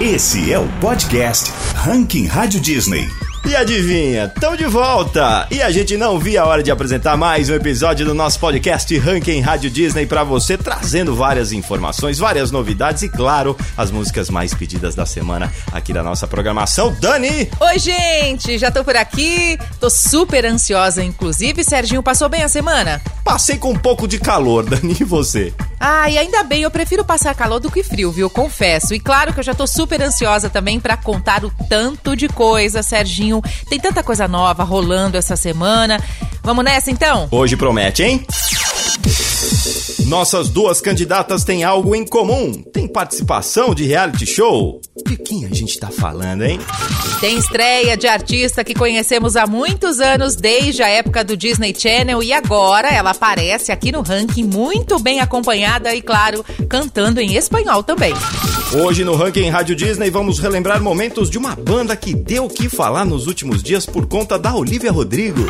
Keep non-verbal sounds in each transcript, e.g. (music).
Esse é o podcast Ranking Rádio Disney. E adivinha, estão de volta! E a gente não via a hora de apresentar mais um episódio do nosso podcast Ranking Rádio Disney para você, trazendo várias informações, várias novidades e, claro, as músicas mais pedidas da semana aqui da nossa programação. Dani! Oi, gente! Já tô por aqui, tô super ansiosa, inclusive. Serginho, passou bem a semana? Passei com um pouco de calor, (laughs) Dani, e você? Ah, e ainda bem, eu prefiro passar calor do que frio, viu? Confesso. E claro que eu já tô super ansiosa também para contar o tanto de coisa, Serginho. Tem tanta coisa nova rolando essa semana. Vamos nessa então? Hoje promete, hein? Nossas duas candidatas têm algo em comum. Tem participação de reality show. De quem a gente tá falando, hein? Tem estreia de artista que conhecemos há muitos anos, desde a época do Disney Channel, e agora ela aparece aqui no ranking muito bem acompanhada e, claro, cantando em espanhol também. Hoje no Ranking Rádio Disney vamos relembrar momentos de uma banda que deu o que falar nos últimos dias por conta da Olivia Rodrigo.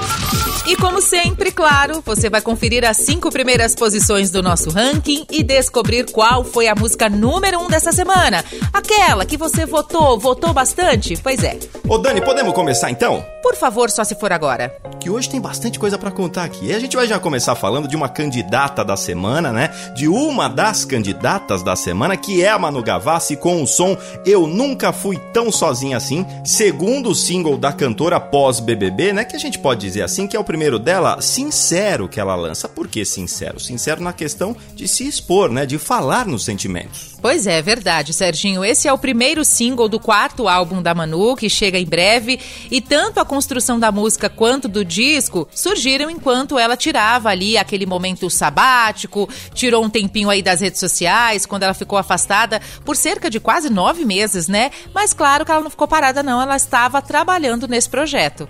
E como sempre, claro, você vai conferir as cinco primeiras posições do nosso ranking e descobrir qual foi a música número um dessa semana. Aquela que você votou, votou bastante? Pois é. Ô Dani, podemos começar então? Por favor, só se for agora. Que hoje tem bastante coisa para contar aqui. E a gente vai já começar falando de uma candidata da semana, né? De uma das candidatas da semana, que é a Manu Gavassi com o som Eu Nunca Fui Tão Sozinha Assim, segundo single da cantora pós BBB, né? Que a gente pode dizer assim, que é o primeiro dela, sincero que ela lança. Por que sincero? Sincero na questão de se expor, né? De falar nos sentimentos. Pois é, verdade, Serginho. Esse é o primeiro single do quarto álbum da Manu, que chega em breve, e tanto a construção da música quanto do disco surgiram enquanto ela tirava ali aquele momento sabático, tirou um tempinho aí das redes sociais, quando ela ficou afastada por cerca de quase nove meses, né? Mas claro que ela não ficou parada, não, ela estava trabalhando nesse projeto.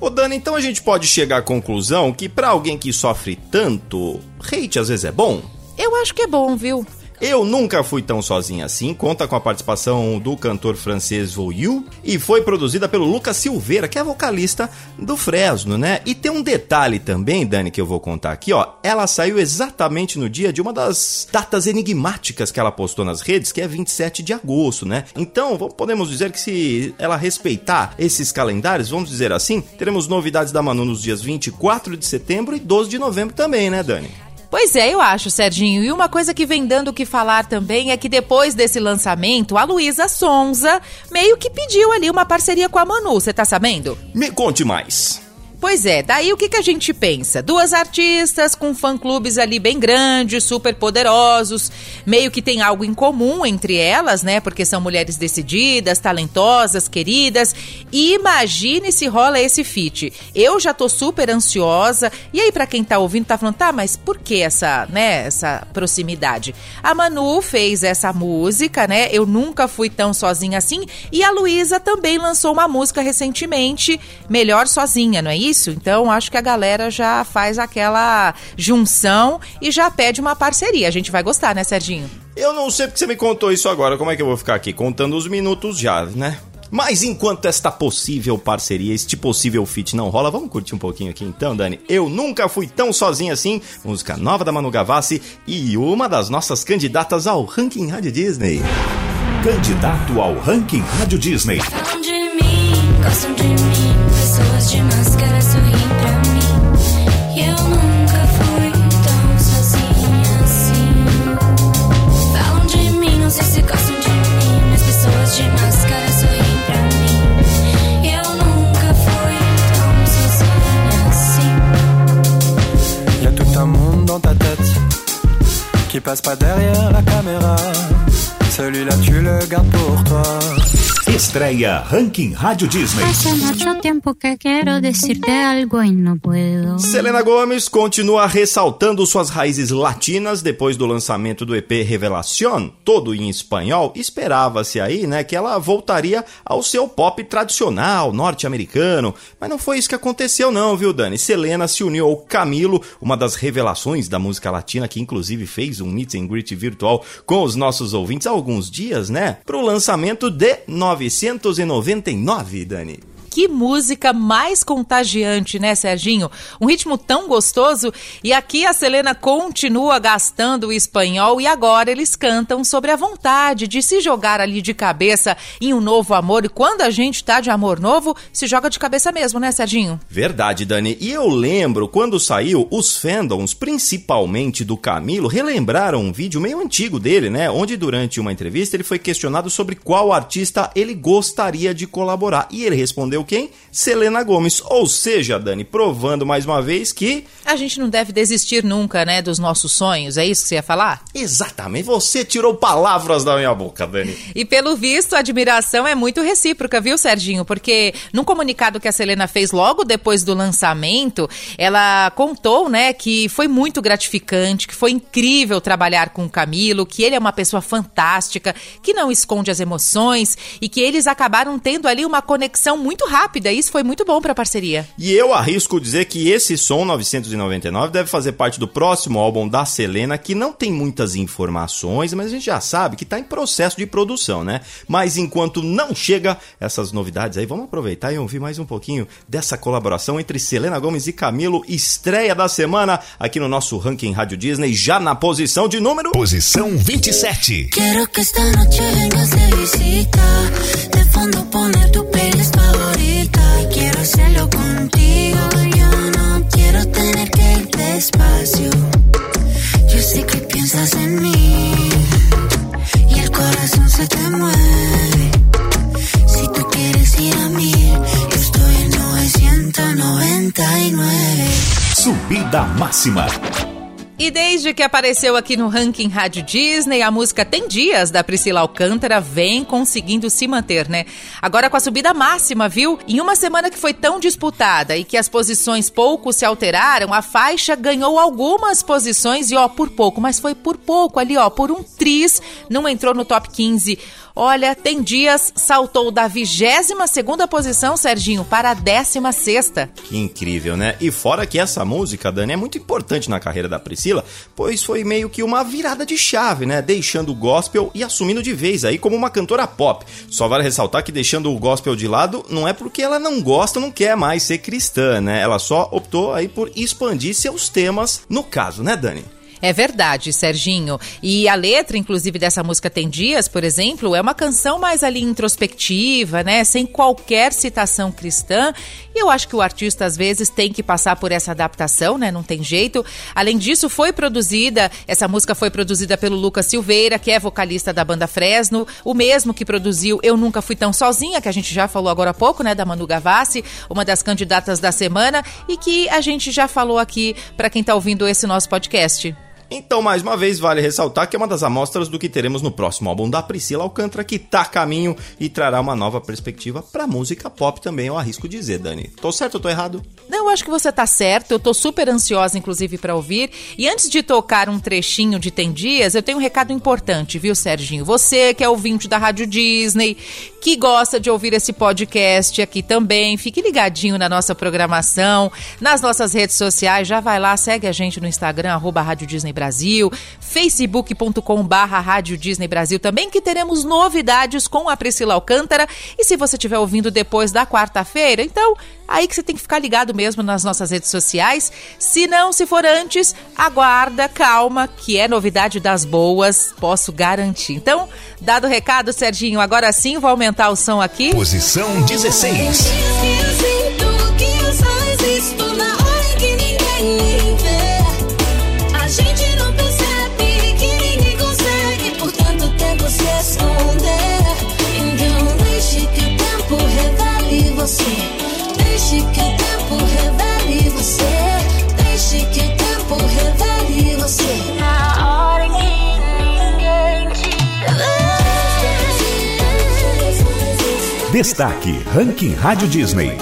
Ô Dani, então a gente pode chegar à conclusão que para alguém que sofre tanto, hate às vezes é bom? Eu acho que é bom, viu? Eu Nunca Fui Tão Sozinha Assim conta com a participação do cantor francês Voyou e foi produzida pelo Lucas Silveira, que é vocalista do Fresno, né? E tem um detalhe também, Dani, que eu vou contar aqui, ó. Ela saiu exatamente no dia de uma das datas enigmáticas que ela postou nas redes, que é 27 de agosto, né? Então, podemos dizer que se ela respeitar esses calendários, vamos dizer assim, teremos novidades da Manu nos dias 24 de setembro e 12 de novembro também, né, Dani? Pois é, eu acho, Serginho. E uma coisa que vem dando o que falar também é que depois desse lançamento, a Luísa Sonza meio que pediu ali uma parceria com a Manu, você tá sabendo? Me conte mais. Pois é, daí o que, que a gente pensa? Duas artistas com fã-clubes ali bem grandes, super poderosos, meio que tem algo em comum entre elas, né? Porque são mulheres decididas, talentosas, queridas. E imagine se rola esse feat. Eu já tô super ansiosa. E aí, para quem tá ouvindo, tá falando, tá, mas por que essa, né, essa proximidade? A Manu fez essa música, né? Eu nunca fui tão sozinha assim. E a Luísa também lançou uma música recentemente, Melhor Sozinha, não é isso? Isso. Então, acho que a galera já faz aquela junção e já pede uma parceria. A gente vai gostar, né, Serginho? Eu não sei porque você me contou isso agora. Como é que eu vou ficar aqui contando os minutos já, né? Mas enquanto esta possível parceria, este possível feat não rola, vamos curtir um pouquinho aqui então, Dani. Eu nunca fui tão sozinho assim. Música nova da Manu Gavassi e uma das nossas candidatas ao Ranking Rádio Disney. Candidato ao Ranking Rádio Disney. Falam de mim, gostam de mim, pessoas de máscara qui passe pas derrière la caméra. Celui-là, tu le gardes pour toi. Estreia Ranking Rádio Disney. Hace mucho tiempo que quiero decirte algo y no puedo. Selena Gomes continua ressaltando suas raízes latinas depois do lançamento do EP Revelación, todo em espanhol. Esperava-se aí, né, que ela voltaria ao seu pop tradicional norte-americano, mas não foi isso que aconteceu não, viu, Dani? Selena se uniu ao Camilo, uma das revelações da música latina que inclusive fez um meet and greet virtual com os nossos ouvintes há alguns dias, né, pro lançamento de 999, Dani. Que música mais contagiante, né, Serginho? Um ritmo tão gostoso. E aqui a Selena continua gastando o espanhol e agora eles cantam sobre a vontade de se jogar ali de cabeça em um novo amor. E quando a gente tá de amor novo, se joga de cabeça mesmo, né, Serginho? Verdade, Dani. E eu lembro, quando saiu, os fandoms, principalmente do Camilo, relembraram um vídeo meio antigo dele, né? Onde durante uma entrevista ele foi questionado sobre qual artista ele gostaria de colaborar. E ele respondeu quem? Selena Gomes. Ou seja, Dani, provando mais uma vez que. A gente não deve desistir nunca, né, dos nossos sonhos. É isso que você ia falar? Exatamente, você tirou palavras da minha boca, Dani. (laughs) E pelo visto, a admiração é muito recíproca, viu, Serginho? Porque num comunicado que a Selena fez logo depois do lançamento, ela contou, né, que foi muito gratificante, que foi incrível trabalhar com o Camilo, que ele é uma pessoa fantástica, que não esconde as emoções e que eles acabaram tendo ali uma conexão muito rápida. Isso foi muito bom para a parceria. E eu arrisco dizer que esse som 999 deve fazer parte do próximo álbum da Selena, que não tem muitas informações, mas a gente já sabe que está em processo de produção, né? Mas enquanto não chega essas novidades aí, vamos aproveitar e ouvir mais um pouquinho dessa colaboração entre Selena Gomes e Camilo, estreia da semana aqui no nosso ranking Rádio Disney, já na posição de número. Posição 27. Quiero que esta noche vengas de visita. De fondo poner tu playlist favorita. Quiero hacerlo contigo. Yo no quiero tener que ir despacio. Yo sé que piensas en mí. Y el corazón se te mueve. Si tú quieres ir a mil, yo estoy en 999. Subida máxima. E desde que apareceu aqui no ranking Rádio Disney, a música Tem Dias, da Priscila Alcântara, vem conseguindo se manter, né? Agora com a subida máxima, viu? Em uma semana que foi tão disputada e que as posições pouco se alteraram, a faixa ganhou algumas posições e, ó, por pouco, mas foi por pouco ali, ó, por um tris, não entrou no top 15. Olha, Tem Dias saltou da 22 segunda posição, Serginho, para a 16 sexta. Que incrível, né? E fora que essa música, Dani, é muito importante na carreira da Priscila, pois foi meio que uma virada de chave, né? Deixando o gospel e assumindo de vez aí como uma cantora pop. Só vale ressaltar que deixando o gospel de lado não é porque ela não gosta, não quer mais ser cristã, né? Ela só optou aí por expandir seus temas no caso, né, Dani? É verdade, Serginho. E a letra, inclusive, dessa música Tem Dias, por exemplo, é uma canção mais ali introspectiva, né? Sem qualquer citação cristã. E eu acho que o artista, às vezes, tem que passar por essa adaptação, né? Não tem jeito. Além disso, foi produzida, essa música foi produzida pelo Lucas Silveira, que é vocalista da banda Fresno, o mesmo que produziu Eu Nunca Fui Tão Sozinha, que a gente já falou agora há pouco, né? Da Manu Gavassi, uma das candidatas da semana, e que a gente já falou aqui para quem tá ouvindo esse nosso podcast. Então, mais uma vez, vale ressaltar que é uma das amostras do que teremos no próximo álbum da Priscila Alcântara, que tá a caminho e trará uma nova perspectiva pra música pop também, eu arrisco dizer, Dani. Tô certo ou tô errado? Não, eu acho que você tá certo. Eu tô super ansiosa, inclusive, para ouvir. E antes de tocar um trechinho de Tem Dias, eu tenho um recado importante, viu, Serginho? Você que é ouvinte da Rádio Disney, que gosta de ouvir esse podcast aqui também, fique ligadinho na nossa programação, nas nossas redes sociais. Já vai lá, segue a gente no Instagram, arroba Rádio Disney facebook.com barra Rádio Disney Brasil também, que teremos novidades com a Priscila Alcântara. E se você estiver ouvindo depois da quarta-feira, então aí que você tem que ficar ligado mesmo nas nossas redes sociais. Se não, se for antes, aguarda, calma, que é novidade das boas, posso garantir. Então, dado o recado, Serginho, agora sim vou aumentar o som aqui. Posição 16. Sinto que só existo na hora que ninguém vê. Destaque Ranking Rádio Disney.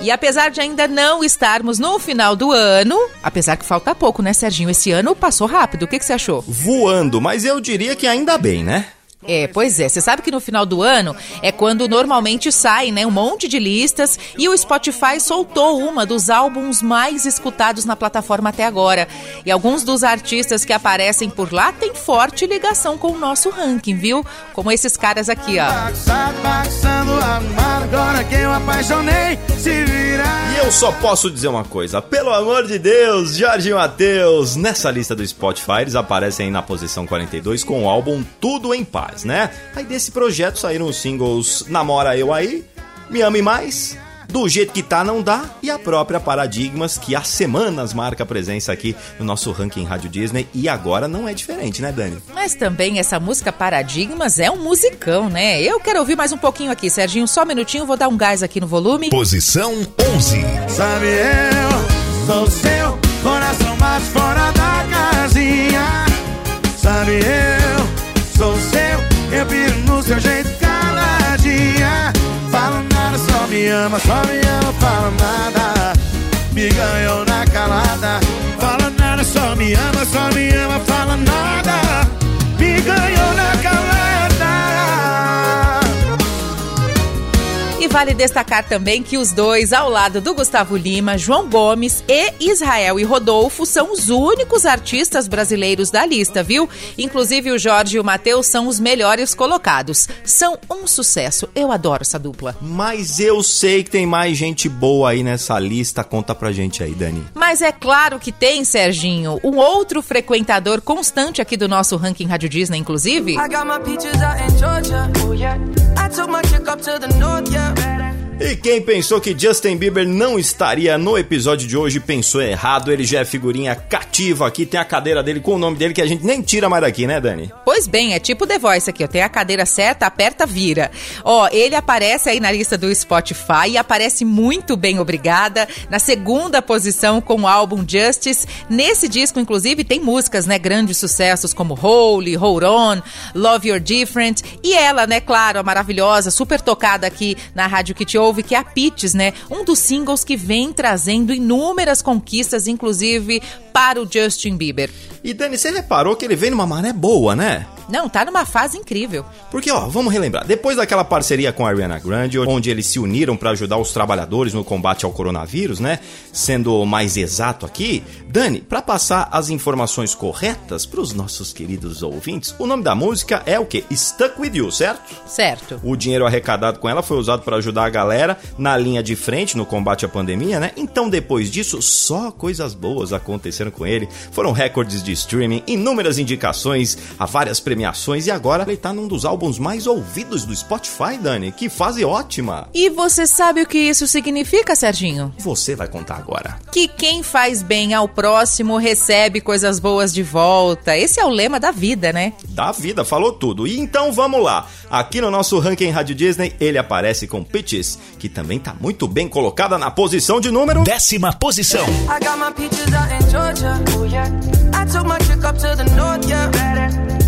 E apesar de ainda não estarmos no final do ano, apesar que falta pouco, né, Serginho? Esse ano passou rápido. O que, que você achou? Voando, mas eu diria que ainda bem, né? É, pois é. Você sabe que no final do ano é quando normalmente sai, né, um monte de listas e o Spotify soltou uma dos álbuns mais escutados na plataforma até agora. E alguns dos artistas que aparecem por lá têm forte ligação com o nosso ranking, viu? Como esses caras aqui, ó. E eu só posso dizer uma coisa, pelo amor de Deus, Jorge Matheus, nessa lista do Spotify eles aparecem na posição 42 com o álbum Tudo em Paz, né? Aí desse projeto saíram os singles Namora Eu Aí, Me Ame Mais, Do Jeito Que Tá Não Dá e a própria Paradigmas, que há semanas marca presença aqui no nosso ranking Rádio Disney e agora não é diferente, né, Dani? Mas também essa música Paradigmas é um musicão, né? Eu quero ouvir mais um pouquinho aqui, Serginho, só um minutinho, vou dar um gás aqui no volume. Posição 11. Sabe eu sou seu coração mais fora da casinha. Sabe eu sou seu, eu piro no seu jeito caladinha. Fala nada, só me ama, só me ama, fala nada. Me ganhou na calada. Fala nada, só me ama, só me ama, fala nada. Me ganhou na calada. E vale destacar também que os dois, ao lado do Gustavo Lima, João Gomes e Israel e Rodolfo, são os únicos artistas brasileiros da lista, viu? Inclusive o Jorge e o Matheus são os melhores colocados. São um sucesso. Eu adoro essa dupla. Mas eu sei que tem mais gente boa aí nessa lista, conta pra gente aí, Dani. Mas é claro que tem, Serginho, um outro frequentador constante aqui do nosso ranking Rádio Disney, inclusive. I got my peaches out in Georgia. Oh yeah. Took my chick up to the north, yeah. E quem pensou que Justin Bieber não estaria no episódio de hoje pensou errado. Ele já é figurinha cativa aqui, tem a cadeira dele com o nome dele que a gente nem tira mais daqui, né, Dani? Pois bem, é tipo The Voice aqui. Tem a cadeira certa, aperta, vira. Ó, ele aparece aí na lista do Spotify e aparece muito bem, obrigada, na segunda posição com o álbum Justice. Nesse disco, inclusive, tem músicas, né, grandes sucessos como Holy, Hold On, Love You're Different. E ela, né, claro, a maravilhosa, super tocada aqui na Rádio que te ouve, que a Peaches, né? Um dos singles que vem trazendo inúmeras conquistas, inclusive para o Justin Bieber. E Dani, você reparou que ele vem numa maré boa, né? Não, tá numa fase incrível. Porque, ó, vamos relembrar. Depois daquela parceria com a Ariana Grande, onde eles se uniram para ajudar os trabalhadores no combate ao coronavírus, né? Sendo mais exato aqui, Dani, para passar as informações corretas para os nossos queridos ouvintes, o nome da música é o quê? Stuck With You, certo? Certo. O dinheiro arrecadado com ela foi usado para ajudar a galera na linha de frente no combate à pandemia, né? Então, depois disso, só coisas boas aconteceram com ele. Foram recordes de streaming, inúmeras indicações a várias premiações e agora ele tá num dos álbuns mais ouvidos do Spotify, Dani. Que fase ótima! E você sabe o que isso significa, Serginho? Você vai contar agora. Que quem faz bem ao próximo recebe coisas boas de volta. Esse é o lema da vida, né? Da vida, falou tudo. E então vamos lá. Aqui no nosso ranking Rádio Disney, ele aparece com Peaches, que também tá muito bem colocada na posição de número. Décima posição. I got my peaches out in Georgia. Oh yeah. I took my chick up to the north, yeah. I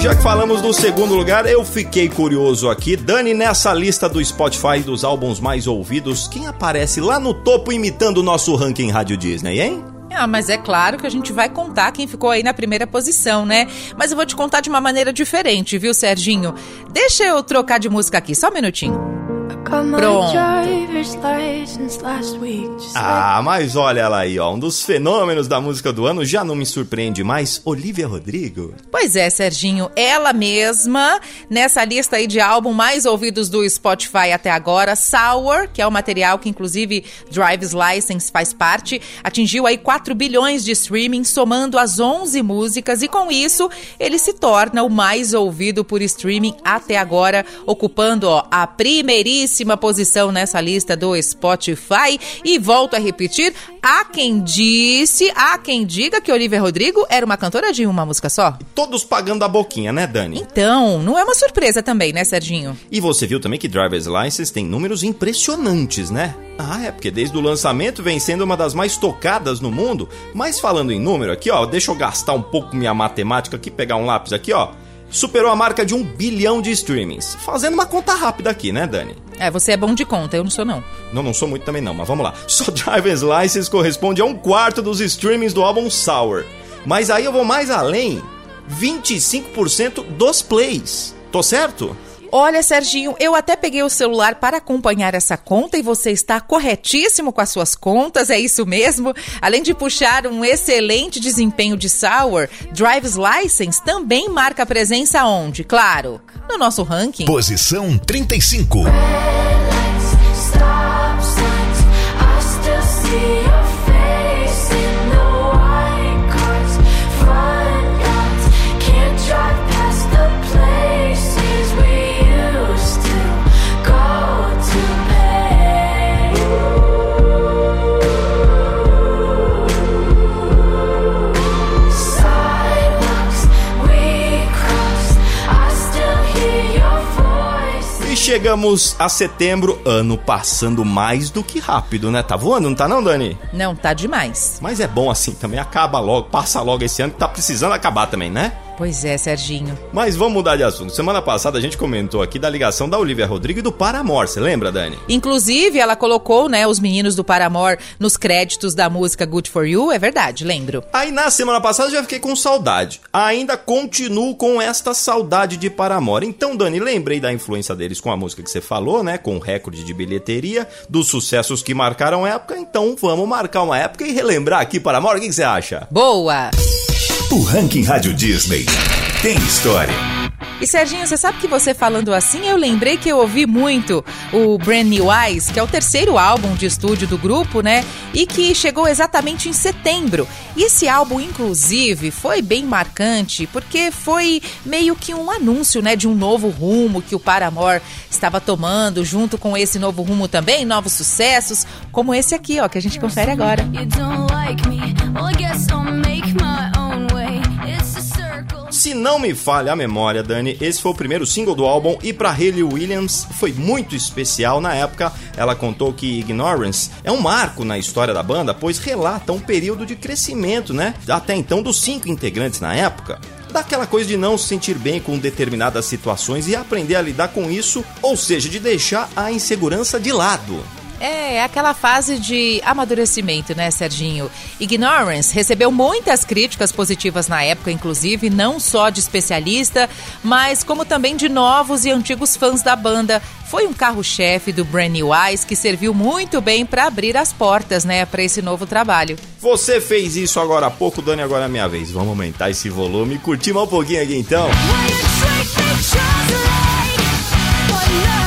já que falamos do segundo lugar, eu fiquei curioso aqui. Dani, nessa lista do Spotify dos álbuns mais ouvidos, quem aparece lá no topo imitando o nosso ranking Rádio Disney, hein? Ah, mas é claro que a gente vai contar quem ficou aí na primeira posição, né? Mas eu vou te contar de uma maneira diferente, viu, Serginho? Deixa eu trocar de música aqui, só um minutinho. Got my Pronto. driver's license last week. Just Ah, mas olha ela aí, ó. Um dos fenômenos da música do ano já não me surpreende mais. Olivia Rodrigo. Pois é, Serginho, ela mesma, nessa lista aí de álbum mais ouvidos do Spotify até agora, Sour, que é o material que inclusive Drive's License faz parte, atingiu aí 4 bilhões de streaming, somando as 11 músicas, e com isso ele se torna o mais ouvido por streaming até agora, ocupando ó, a primeiríssima décima posição nessa lista do Spotify. E volto a repetir: há quem disse, há quem diga que Olivia Rodrigo era uma cantora de uma música só. Todos pagando a boquinha, né, Dani? Então, não é uma surpresa também, né, Serginho? E você viu também que Driver's License tem números impressionantes, né? Ah, é, porque desde o lançamento vem sendo uma das mais tocadas no mundo. Mas falando em número aqui, ó, deixa eu gastar um pouco minha matemática aqui, pegar um lápis aqui, ó. Superou a marca de um bilhão de streamings. Fazendo uma conta rápida aqui, né, Dani? É, você é bom de conta, eu não sou não. Não, não sou muito também não, mas vamos lá. (laughs) Só Driver's License corresponde a um quarto dos streamings do álbum Sour. Mas aí eu vou mais além. 25% dos plays. Tô certo? Olha, Serginho, eu até peguei o celular para acompanhar essa conta e você está corretíssimo com as suas contas, é isso mesmo? Além de puxar um excelente desempenho de Sour, Drive's License também marca presença onde? Claro, no nosso ranking. Posição 35. Chegamos a setembro, ano passando mais do que rápido, né? Tá voando, não tá não, Dani? Não, tá demais. Mas é bom assim também, acaba logo, passa logo esse ano que tá precisando acabar também, né? Pois é, Serginho. Mas vamos mudar de assunto. Semana passada a gente comentou aqui da ligação da Olivia Rodrigo e do Paramore, você lembra, Dani? Inclusive, ela colocou, né, os meninos do Paramore nos créditos da música Good For You, é verdade, lembro. Aí na semana passada eu já fiquei com saudade. Ainda continuo com esta saudade de Paramore. Então, Dani, lembrei da influência deles com a música que você falou, né? Com o recorde de bilheteria, dos sucessos que marcaram a época. Então vamos marcar uma época e relembrar aqui Paramore. O que que você acha? Boa! O Ranking Rádio Disney tem história. E Serginho, você sabe que você falando assim, eu lembrei que eu ouvi muito o Brand New Eyes, que é o terceiro álbum de estúdio do grupo, né? E que chegou exatamente em setembro. E esse álbum, inclusive, foi bem marcante, porque foi meio que um anúncio, né, de um novo rumo que o Paramore estava tomando, junto com esse novo rumo também, novos sucessos, como esse aqui, ó, que a gente confere agora. You don't like me, well, I guess I'll make my own Se não me falha a memória, Dani, esse foi o primeiro single do álbum e para Hayley Williams foi muito especial na época. Ela contou que Ignorance é um marco na história da banda, pois relata um período de crescimento, né? Até então dos cinco integrantes na época. Daquela coisa de não se sentir bem com determinadas situações e aprender a lidar com isso, ou seja, de deixar a insegurança de lado. É, é aquela fase de amadurecimento, né, Serginho? Ignorance recebeu muitas críticas positivas na época, inclusive, não só de especialista, mas como também de novos e antigos fãs da banda. Foi um carro-chefe do Brand New Eyes que serviu muito bem para abrir as portas, né, para esse novo trabalho. Você fez isso agora há pouco, Dani, agora é minha vez. Vamos aumentar esse volume e curtir mais um pouquinho aqui então. When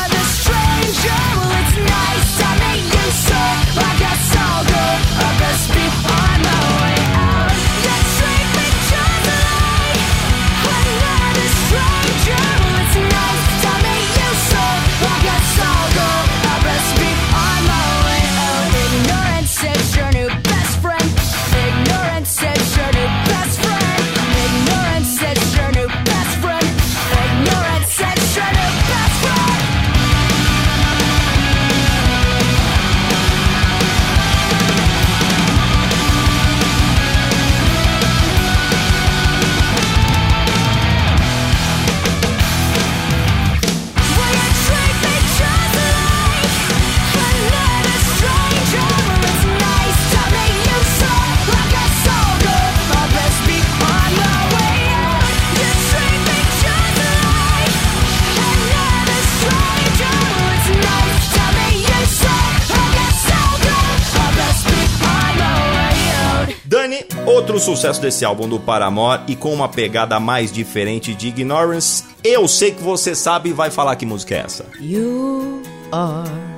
outro sucesso desse álbum do Paramore e com uma pegada mais diferente de Ignorance. Eu sei que você sabe e vai falar que música é essa. You are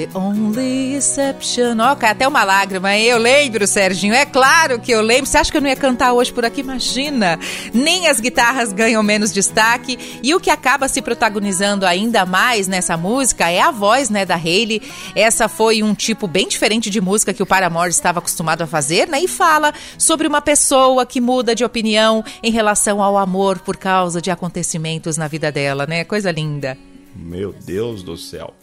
The only exception. Ó, cai até uma lágrima. Eu lembro, Serginho. É claro que eu lembro. Você acha que eu não ia cantar hoje por aqui? Imagina. Nem as guitarras ganham menos destaque. E o que acaba se protagonizando ainda mais nessa música é a voz, né, da Hayley. Essa foi um tipo bem diferente de música que o Paramore estava acostumado a fazer, né? E fala sobre uma pessoa que muda de opinião em relação ao amor por causa de acontecimentos na vida dela, né? Coisa linda. Meu Deus do céu.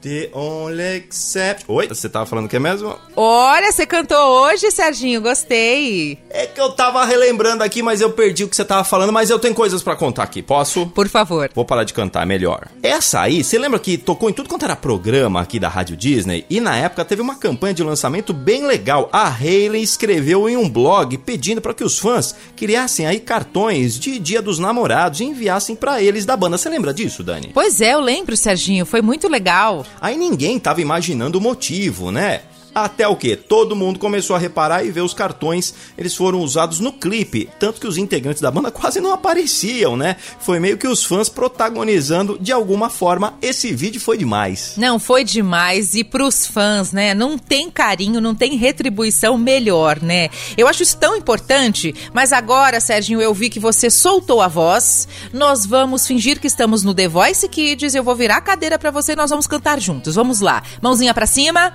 The only except... Oi, você tava falando o que mesmo? Olha, você cantou hoje, Serginho. Gostei. É que eu tava relembrando aqui, mas eu perdi o que você tava falando, mas eu tenho coisas pra contar aqui. Posso? Por favor. Vou parar de cantar, é melhor. Essa aí, você lembra que tocou em tudo quanto era programa aqui da Rádio Disney? E na época teve uma campanha de lançamento bem legal. A Hayley escreveu em um blog pedindo para que os fãs criassem aí cartões de Dia dos Namorados e enviassem pra eles da banda. Você lembra disso, Dani? Pois é, eu lembro, Serginho. Foi muito legal. Aí ninguém tava imaginando o motivo, né? Até o que? Todo mundo começou a reparar e ver os cartões, eles foram usados no clipe, tanto que os integrantes da banda quase não apareciam, né? Foi meio que os fãs protagonizando de alguma forma. Esse vídeo foi demais. Não, foi demais. E pros fãs, né? Não tem carinho, não tem retribuição melhor, né? Eu acho isso tão importante. Mas agora, Serginho, eu vi que você soltou a voz. Nós vamos fingir que estamos no The Voice Kids. Eu vou virar a cadeira pra você e nós vamos cantar juntos. Vamos lá. Mãozinha pra cima.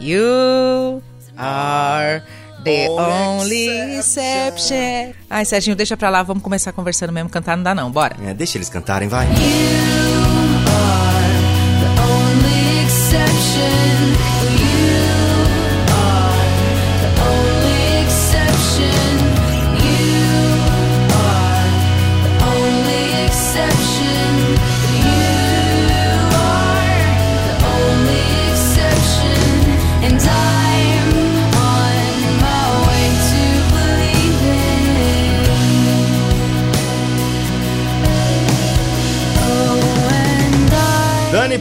You are the only exception. Ai, Serginho, deixa pra lá. Vamos começar conversando mesmo. Cantar não dá não. Bora. É, deixa eles cantarem, vai. only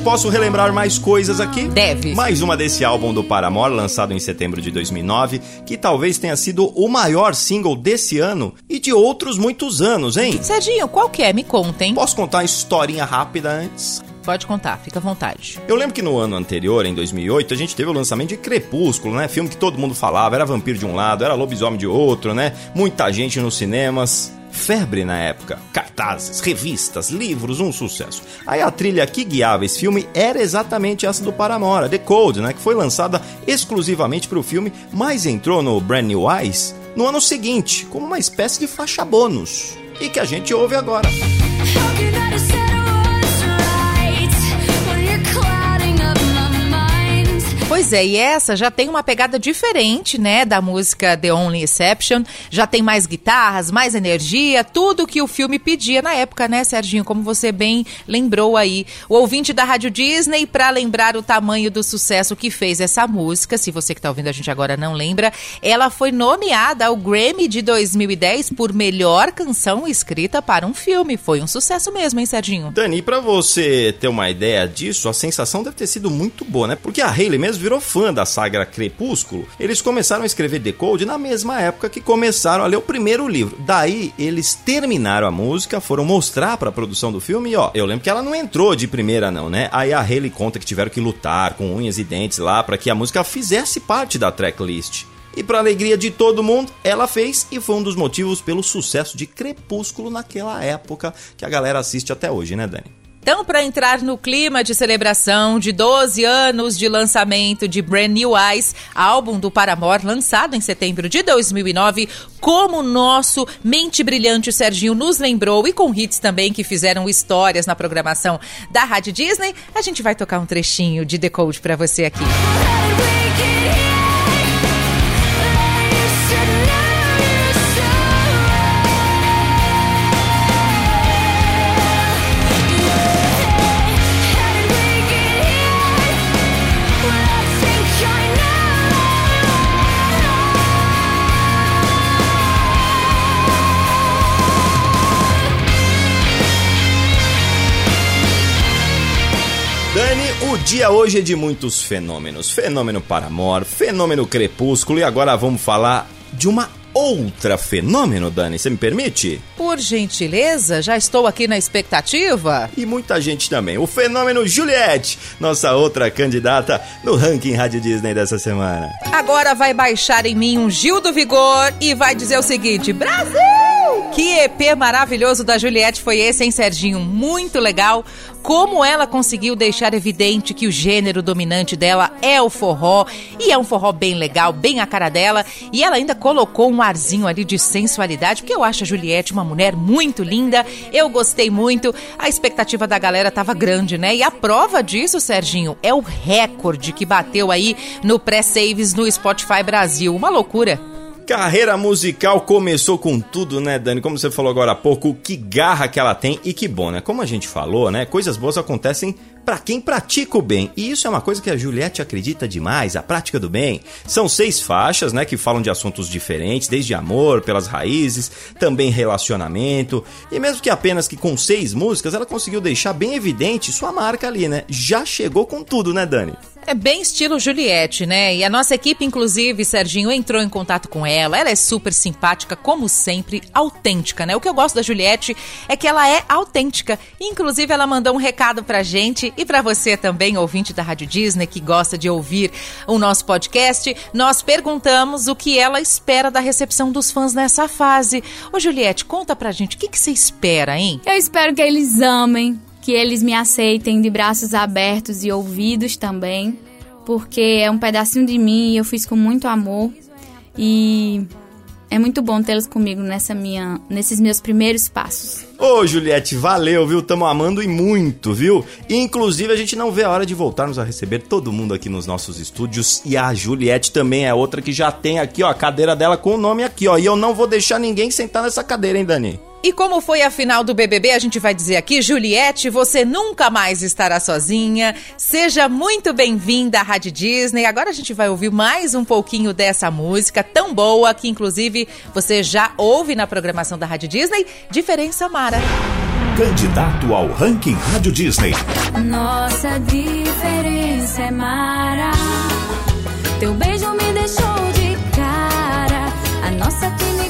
posso relembrar mais coisas aqui? Deve. Mais uma desse álbum do Paramore, lançado em setembro de 2009, que talvez tenha sido o maior single desse ano e de outros muitos anos, hein? Serginho, qual que é? Me conta, hein? Posso contar uma historinha rápida antes? Pode contar, fica à vontade. Eu lembro que no ano anterior, em 2008, a gente teve o lançamento de Crepúsculo, né? Filme que todo mundo falava, era vampiro de um lado, era lobisomem de outro, né? Muita gente nos cinemas. Febre na época. Cartazes, revistas, livros, um sucesso. Aí a trilha que guiava esse filme era exatamente essa do Paramore, The Code, né? Que foi lançada exclusivamente para o filme, mas entrou no Brand New Eyes no ano seguinte, como uma espécie de faixa bônus. E que a gente ouve agora. How Pois é, e essa já tem uma pegada diferente, né, da música The Only Exception. Já tem mais guitarras, mais energia, tudo que o filme pedia na época, né, Serginho? Como você bem lembrou aí. O ouvinte da Rádio Disney, para lembrar o tamanho do sucesso que fez essa música, se você que tá ouvindo a gente agora não lembra, ela foi nomeada ao Grammy de 2010 por melhor canção escrita para um filme. Foi um sucesso mesmo, hein, Serginho? Dani, pra você ter uma ideia disso, a sensação deve ter sido muito boa, né? Porque a Hayley mesmo virou fã da saga Crepúsculo. Eles começaram a escrever Decode na mesma época que começaram a ler o primeiro livro. Daí, eles terminaram a música, foram mostrar pra produção do filme e, ó, eu lembro que ela não entrou de primeira não, né? Aí a Hayley conta que tiveram que lutar com unhas e dentes lá pra que a música fizesse parte da tracklist. E para alegria de todo mundo, ela fez e foi um dos motivos pelo sucesso de Crepúsculo naquela época que a galera assiste até hoje, né, Dani? Então, para entrar no clima de celebração de 12 anos de lançamento de Brand New Eyes, álbum do Paramore, lançado em setembro de 2009, como nosso mente brilhante Serginho nos lembrou e com hits também que fizeram histórias na programação da Rádio Disney, a gente vai tocar um trechinho de Decode para você aqui. How dia hoje é de muitos fenômenos. Fenômeno Paramore, fenômeno Crepúsculo e agora vamos falar de uma outra fenômeno, Dani, você me permite? Por gentileza, já estou aqui na expectativa. E muita gente também. O fenômeno Juliette, nossa outra candidata no ranking Rádio Disney dessa semana. Agora vai baixar em mim um Gil do Vigor e vai dizer o seguinte: Brasil! Que EP maravilhoso da Juliette foi esse, hein, Serginho? Muito legal. Como ela conseguiu deixar evidente que o gênero dominante dela é o forró, e é um forró bem legal, bem a cara dela, e ela ainda colocou um arzinho ali de sensualidade, porque eu acho a Juliette uma mulher muito linda, eu gostei muito, a expectativa da galera tava grande, né? E a prova disso, Serginho, é o recorde que bateu aí no pré-saves no Spotify Brasil. Uma loucura. Carreira musical começou com tudo, né, Dani? Como você falou agora há pouco, que garra que ela tem e que bom, né? Como a gente falou, né? Coisas boas acontecem para quem pratica o bem. E isso é uma coisa que a Juliette acredita demais, a prática do bem. São seis faixas, né, que falam de assuntos diferentes, desde amor, pelas raízes, também relacionamento. E mesmo que apenas que com seis músicas, ela conseguiu deixar bem evidente sua marca ali, né? Já chegou com tudo, né, Dani? É bem estilo Juliette, né? E a nossa equipe, inclusive, Serginho, entrou em contato com ela. Ela é super simpática, como sempre, autêntica, né? O que eu gosto da Juliette é que ela é autêntica. Inclusive, ela mandou um recado pra gente e pra você também, ouvinte da Rádio Disney, que gosta de ouvir o nosso podcast. Nós perguntamos o que ela espera da recepção dos fãs nessa fase. Ô, Juliette, conta pra gente o que, que você espera, hein? Eu espero que eles amem, que eles me aceitem de braços abertos e ouvidos também, porque é um pedacinho de mim e eu fiz com muito amor. E é muito bom tê-los comigo nessa minha, nesses meus primeiros passos. Ô, Juliette, valeu, viu? Tamo amando e muito, viu? Inclusive, a gente não vê a hora de voltarmos a receber todo mundo aqui nos nossos estúdios. E a Juliette também é outra que já tem aqui, ó, a cadeira dela com o nome aqui, ó. E eu não vou deixar ninguém sentar nessa cadeira, hein, Dani? E como foi a final do BBB, a gente vai dizer aqui, Juliette, você nunca mais estará sozinha. Seja muito bem-vinda à Rádio Disney. Agora a gente vai ouvir mais um pouquinho dessa música tão boa que, inclusive, você já ouve na programação da Rádio Disney, Diferença Mara. Candidato ao ranking Rádio Disney. Nossa diferença é mara. Teu beijo me deixou de cara. A nossa química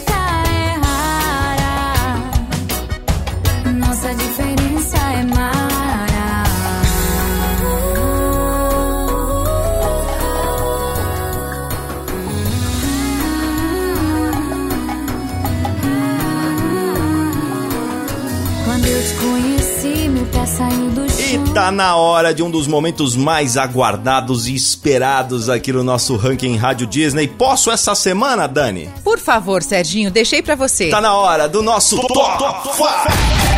do chão. E tá na hora de um dos momentos mais aguardados e esperados aqui no nosso ranking Rádio Disney. Posso essa semana, Dani? Por favor, Serginho, deixei pra você. Tá na hora do nosso Top 5!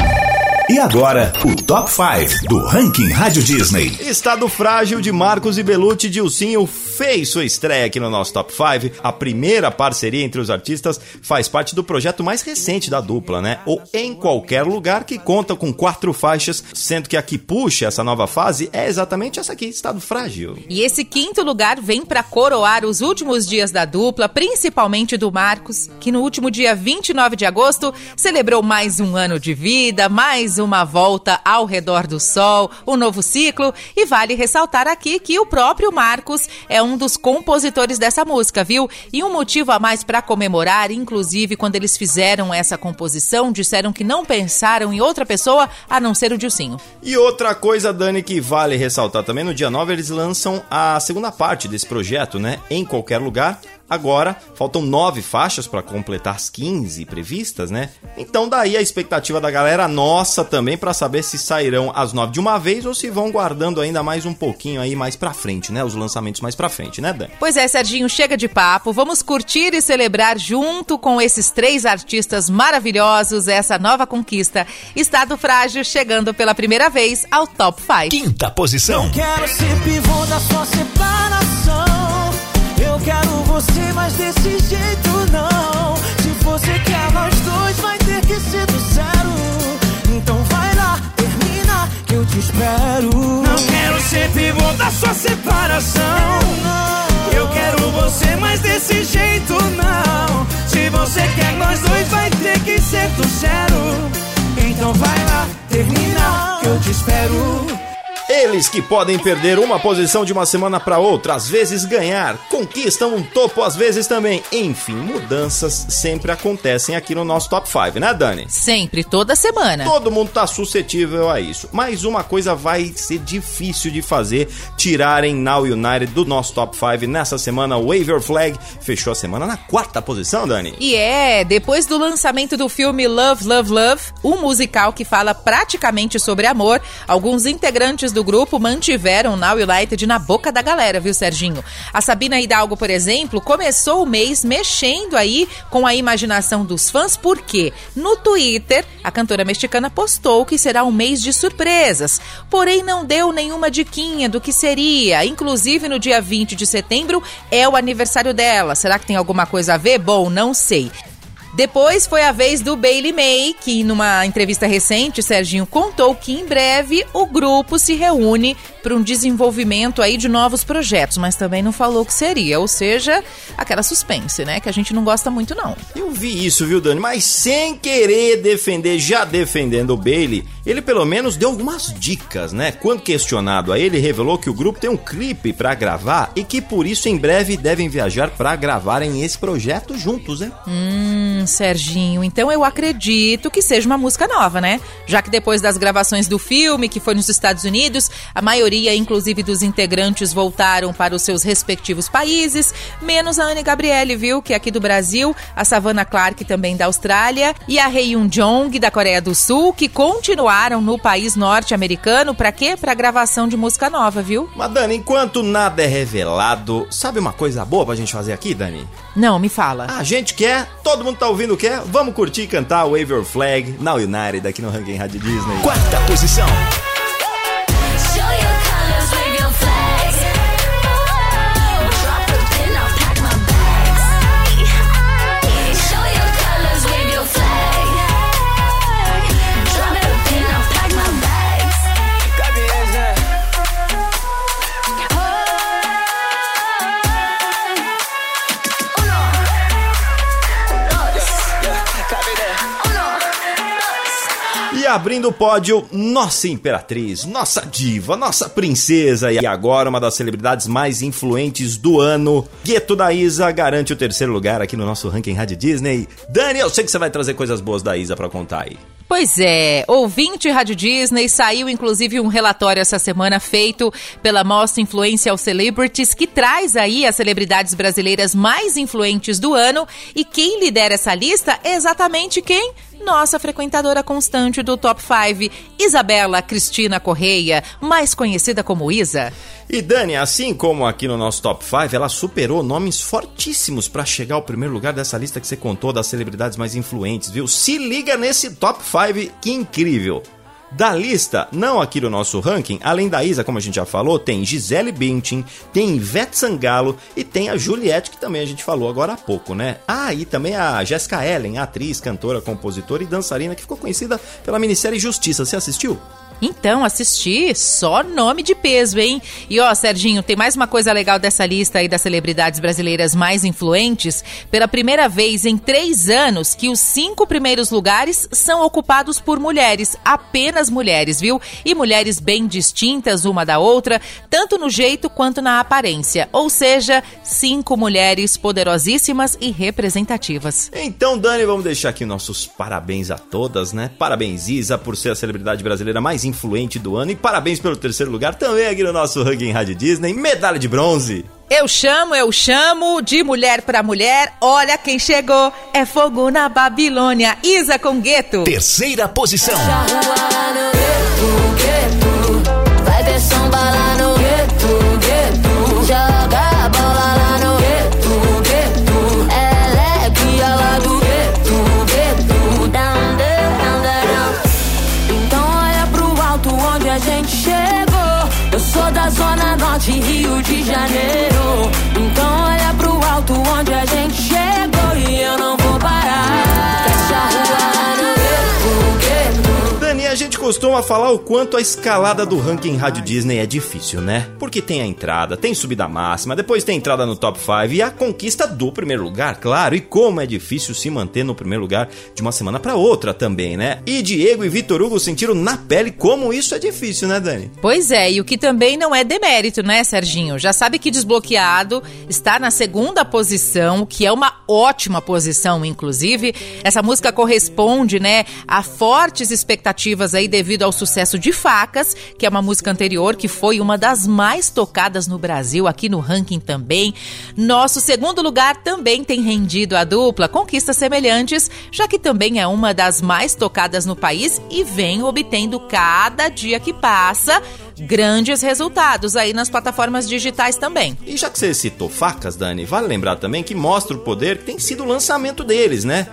E agora, o Top 5 do ranking Rádio Disney. Estado frágil de Marcos e Belucci Dilcinho fez sua estreia aqui no nosso Top 5. A primeira parceria entre os artistas faz parte do projeto mais recente da dupla, né? O Em Qualquer Lugar, que conta com quatro faixas, sendo que a que puxa essa nova fase é exatamente essa aqui, Estado Frágil. E esse quinto lugar vem pra coroar os últimos dias da dupla, principalmente do Marcos, que no último dia 29 de agosto celebrou mais um ano de vida, mais uma volta ao redor do sol, um novo ciclo. E vale ressaltar aqui que o próprio Marcos é um dos compositores dessa música, viu? E um motivo a mais pra comemorar, inclusive quando eles fizeram essa composição, disseram que não pensaram em outra pessoa a não ser o Dilcinho. E outra coisa, Dani, que vale ressaltar também, no dia 9 eles lançam a segunda parte desse projeto, né? Em qualquer lugar. Agora, faltam nove faixas para completar as 15 previstas, né? Então daí a expectativa da galera nossa também para saber se sairão as nove de uma vez ou se vão guardando ainda mais um pouquinho aí mais pra frente, né? Os lançamentos mais pra frente, né, Dani? Pois é, Serginho, chega de papo. Vamos curtir e celebrar junto com esses três artistas maravilhosos essa nova conquista. Estado Frágil chegando pela primeira vez ao Top 5. Quinta posição. Quero ser pivô da sua separação. Eu quero você, mas desse jeito não. Se você quer nós dois, vai ter que ser do zero. Então vai lá, termina, que eu te espero. Não quero ser pivô da sua separação. Eu quero você, mas desse jeito não. Se você quer nós dois, vai ter que ser do zero. Então vai lá, termina, que eu te espero. Eles que podem perder uma posição de uma semana para outra, às vezes ganhar, conquistam um topo às vezes também. Enfim, mudanças sempre acontecem aqui no nosso Top 5, né, Dani? Sempre, toda semana. Todo mundo tá suscetível a isso. Mas uma coisa vai ser difícil de fazer: tirarem Now United do nosso top 5. Nessa semana, Wave Your Flag fechou a semana na quarta posição, Dani. E é, depois do lançamento do filme Love, Love, Love, um musical que fala praticamente sobre amor, alguns integrantes do grupo mantiveram Now United na boca da galera, viu, Serginho? A Sabina Hidalgo, por exemplo, começou o mês mexendo aí com a imaginação dos fãs, porque no Twitter a cantora mexicana postou que será um mês de surpresas, porém não deu nenhuma diquinha do que seria. Inclusive no dia 20 de setembro é o aniversário dela. Será que tem alguma coisa a ver? Bom, não sei. Depois foi a vez do Bailey May, que numa entrevista recente, Serginho contou que em breve o grupo se reúne para um desenvolvimento aí de novos projetos, mas também não falou o que seria, ou seja, aquela suspense, né, que a gente não gosta muito não. Eu vi isso, viu, Dani? Mas sem querer defender, já defendendo o Bailey, ele pelo menos deu algumas dicas, né? Quando questionado a ele, revelou que o grupo tem um clipe para gravar e que por isso em breve devem viajar para gravarem esse projeto juntos, né? Hum, Serginho, então eu acredito que seja uma música nova, né? Já que depois das gravações do filme, que foi nos Estados Unidos, a maioria, inclusive dos integrantes, voltaram para os seus respectivos países, menos a Anne Gabriele, viu? Que é aqui do Brasil, a Savannah Clark também da Austrália e a Heyun Jong da Coreia do Sul, que continuaram no país norte-americano para quê? Para gravação de música nova, viu? Mas Dani, enquanto nada é revelado, sabe uma coisa boa pra gente fazer aqui, Dani? Não, me fala. A gente quer, todo mundo tá ouvindo quer, vamos curtir e cantar Wave Your Flag Now United aqui no Ranking Rádio Disney. Quarta posição. Abrindo o pódio, nossa imperatriz, nossa diva, nossa princesa e agora uma das celebridades mais influentes do ano, Gueto da Isa, garante o terceiro lugar aqui no nosso ranking Rádio Disney. Dani, eu sei que você vai trazer coisas boas da Isa pra contar aí. Pois é, ouvinte Rádio Disney, saiu inclusive um relatório essa semana feito pela Most Influential Celebrities, que traz aí as celebridades brasileiras mais influentes do ano. E quem lidera essa lista é exatamente quem? Nossa frequentadora constante do Top 5, Isabela Cristina Correia, mais conhecida como Isa. E Dani, assim como aqui no nosso Top 5, ela superou nomes fortíssimos pra chegar ao primeiro lugar dessa lista que você contou das celebridades mais influentes, viu? Se liga nesse Top 5, que incrível! Da lista, não aqui no nosso ranking, além da Isa, como a gente já falou, tem Gisele Bündchen, tem Ivete Sangalo e tem a Juliette, que também a gente falou agora há pouco, né? Ah, e também a Jessica Ellen, atriz, cantora, compositora e dançarina, que ficou conhecida pela minissérie Justiça. Você assistiu? Então, assisti, só nome de peso, hein? E ó, Serginho, tem mais uma coisa legal dessa lista aí das celebridades brasileiras mais influentes. Pela primeira vez em três anos, que os cinco primeiros lugares são ocupados por mulheres, apenas mulheres, viu? E mulheres bem distintas uma da outra, tanto no jeito quanto na aparência. Ou seja, cinco mulheres poderosíssimas e representativas. Então, Dani, vamos deixar aqui nossos parabéns a todas, né? Parabéns, Isa, por ser a celebridade brasileira mais influente do ano. E parabéns pelo terceiro lugar também aqui no nosso ranking Rádio Disney. Medalha de bronze. Eu chamo, eu chamo, de mulher pra mulher. Olha quem chegou, é fogo na Babilônia. Isa com gueto. Terceira posição. Rua lá no gueto, gueto. Vai samba lá no Norte, Rio de Janeiro. Então olha pro alto onde a gente costuma falar o quanto a escalada do ranking Rádio Disney é difícil, né? Porque tem a entrada, tem subida máxima, depois tem entrada no top 5 e a conquista do primeiro lugar, claro. E como é difícil se manter no primeiro lugar de uma semana para outra também, né? E Diego e Vitor Hugo sentiram na pele como isso é difícil, né, Dani? Pois é, e o que também não é demérito, né, Serginho? Já sabe que Desbloqueado está na segunda posição, que é uma ótima posição, inclusive. Essa música corresponde, né, a fortes expectativas aí devido ao sucesso de Facas, que é uma música anterior que foi uma das mais tocadas no Brasil, aqui no ranking também. Nosso segundo lugar também tem rendido a dupla conquistas semelhantes, já que também é uma das mais tocadas no país e vem obtendo cada dia que passa grandes resultados aí nas plataformas digitais também. E já que você citou facas, Dani, vale lembrar também que mostra o poder que tem sido o lançamento deles, né?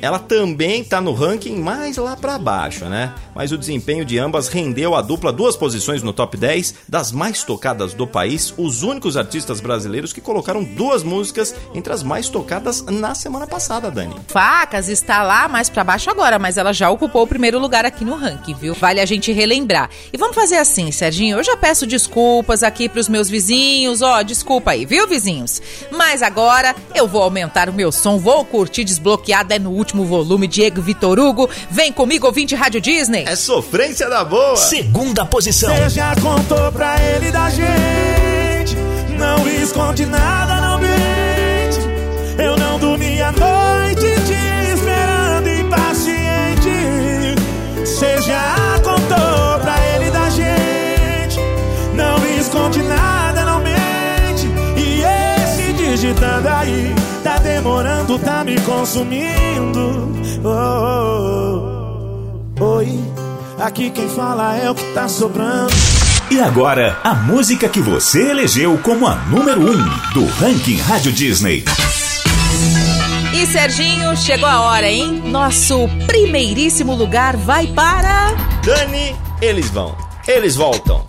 Ela também está no ranking mais lá para baixo, né? Mas o desempenho de ambas rendeu a dupla duas posições no top 10 das mais tocadas do país, os únicos artistas brasileiros que colocaram duas músicas entre as mais tocadas na semana passada, Dani. Facas está lá mais para baixo agora, mas ela já ocupou o primeiro lugar aqui no ranking, viu? Vale a gente relembrar. E vamos fazer assim, Serginho, eu já peço desculpas aqui pros meus vizinhos, ó, desculpa aí, viu, vizinhos? Mas agora eu vou aumentar o meu som, vou curtir desbloqueada é no último último volume, Diego Vitor Hugo. Vem comigo, ouvinte Rádio Disney. É sofrência da boa. Segunda posição. Você já contou pra ele da gente. Não esconde nada, não mente. Eu não dormi a noite te consumindo. Oh, oh, oh. Oi, aqui quem fala é o que tá sobrando. E agora, a música que você elegeu como a número 1 um do ranking Rádio Disney. E Serginho, chegou a hora, hein? Nosso primeiríssimo lugar vai para. Dani, eles vão. Eles voltam.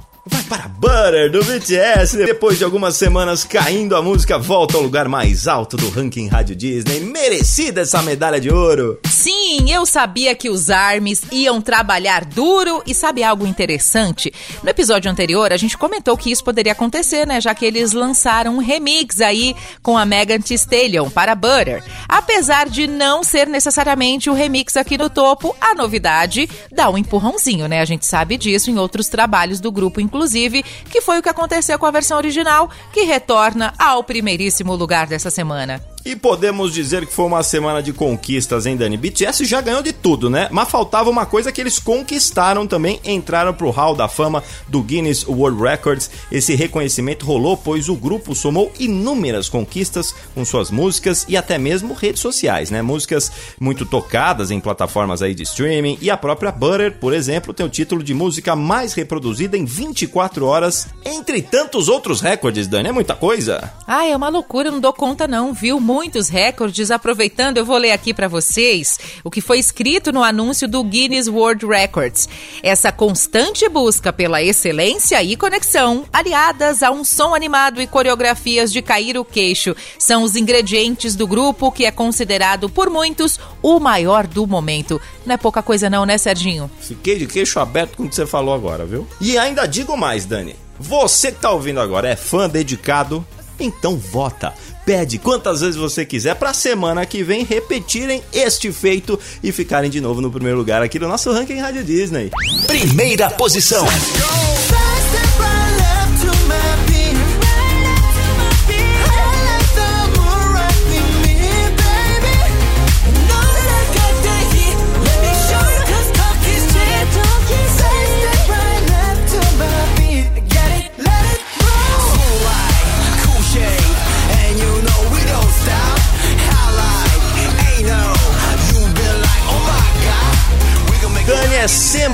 Para Butter do BTS. Depois de algumas semanas caindo, a música volta ao lugar mais alto do ranking Rádio Disney. Merecida essa medalha de ouro. Sim, eu sabia que os ARMYs iam trabalhar duro e sabe algo interessante? No episódio anterior, a gente comentou que isso poderia acontecer, né? Já que eles lançaram um remix aí com a Megan Thee Stallion para Butter. Apesar de não ser necessariamente o remix aqui no topo, a novidade dá um empurrãozinho, né? A gente sabe disso em outros trabalhos do grupo, inclusive, que foi o que aconteceu com a versão original, que retorna ao primeiríssimo lugar dessa semana. E podemos dizer que foi uma semana de conquistas, hein, Dani? BTS já ganhou de tudo, né? Mas faltava uma coisa que eles conquistaram também, entraram pro Hall da Fama do Guinness World Records. Esse reconhecimento rolou pois o grupo somou inúmeras conquistas com suas músicas e até mesmo redes sociais, né? Músicas muito tocadas em plataformas aí de streaming e a própria Butter, por exemplo, tem o título de música mais reproduzida em 24 horas, entre tantos outros recordes, Dani. É muita coisa. Ah, é uma loucura, não dou conta não, viu? Muitos recordes. Aproveitando, eu vou ler aqui para vocês o que foi escrito no anúncio do Guinness World Records. Essa constante busca pela excelência e conexão, aliadas a um som animado e coreografias de cair o queixo, são os ingredientes do grupo que é considerado por muitos o maior do momento. Não é pouca coisa não, né, Serginho? Fiquei de queixo aberto com o que você falou agora, viu? E ainda digo mais, Dani. Você que tá ouvindo agora é fã dedicado? Então vota pede quantas vezes você quiser para semana que vem repetirem este feito e ficarem de novo no primeiro lugar aqui no nosso ranking Rádio Disney. Primeira posição. Dani,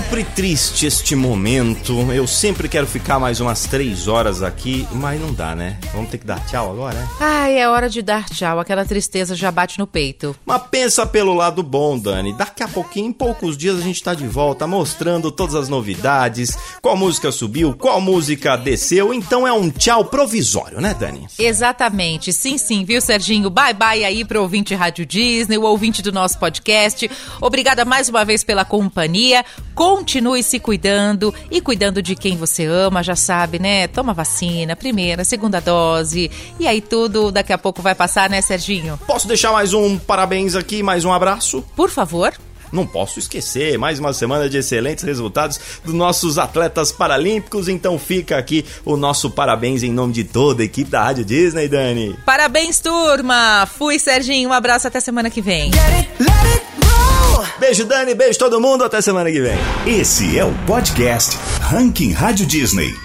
sempre triste este momento. Eu sempre quero ficar mais umas três horas aqui, mas não dá, né? Vamos ter que dar tchau agora, né? Ai, é hora de dar tchau. Aquela tristeza já bate no peito. Mas pensa pelo lado bom, Dani. Daqui a pouquinho, em poucos dias, a gente tá de volta mostrando todas as novidades, qual música subiu, qual música desceu. Então é um tchau provisório, né, Dani? Exatamente. Sim, sim, viu, Serginho? Bye, bye aí pro ouvinte Rádio Disney, o ouvinte do nosso podcast. Obrigada mais uma vez pela companhia. pandemia. Continue se cuidando e cuidando de quem você ama, já sabe, né? Toma vacina, primeira, segunda dose. E aí tudo daqui a pouco vai passar, né, Serginho? Posso deixar mais um parabéns aqui, mais um abraço? Por favor. Não posso esquecer, mais uma semana de excelentes resultados dos nossos atletas paralímpicos, então fica aqui o nosso parabéns em nome de toda a equipe da Rádio Disney, Dani. Parabéns, turma! Fui, Serginho. Um abraço até semana que vem. Beijo, Dani, beijo todo mundo, até semana que vem. Esse é o podcast Ranking Rádio Disney.